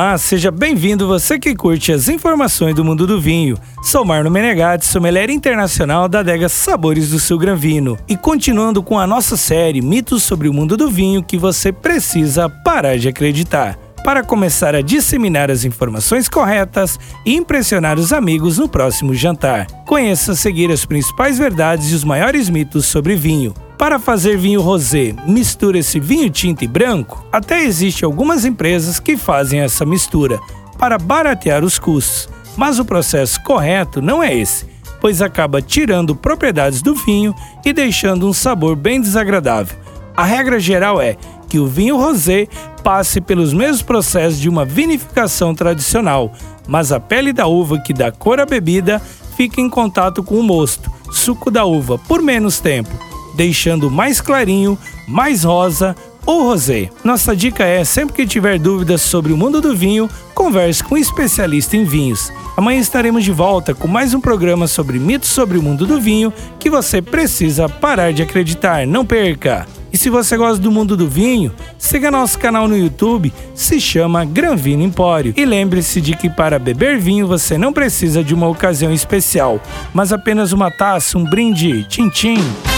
Olá, seja bem-vindo você que curte as informações do mundo do vinho. Sou Marno Menegatti, sommelier internacional da adega Sabores do Sul Gran Vino. E continuando com a nossa série Mitos sobre o Mundo do Vinho que você precisa parar de acreditar. Para começar a disseminar as informações corretas e impressionar os amigos no próximo jantar. Conheça seguir as principais verdades e os maiores mitos sobre vinho. Para fazer vinho rosé, mistura esse vinho tinto e branco? Até existe algumas empresas que fazem essa mistura para baratear os custos, mas o processo correto não é esse, pois acaba tirando propriedades do vinho e deixando um sabor bem desagradável. A regra geral é que o vinho rosé passe pelos mesmos processos de uma vinificação tradicional, mas a pele da uva que dá cor à bebida fica em contato com o mosto, suco da uva, por menos tempo deixando mais clarinho, mais rosa ou rosé. Nossa dica é: sempre que tiver dúvidas sobre o mundo do vinho, converse com um especialista em vinhos. Amanhã estaremos de volta com mais um programa sobre mitos sobre o mundo do vinho que você precisa parar de acreditar. Não perca! E se você gosta do mundo do vinho, siga nosso canal no YouTube, se chama Gran Vino Empório. E lembre-se de que para beber vinho você não precisa de uma ocasião especial, mas apenas uma taça, um brinde, tchim-tchim. O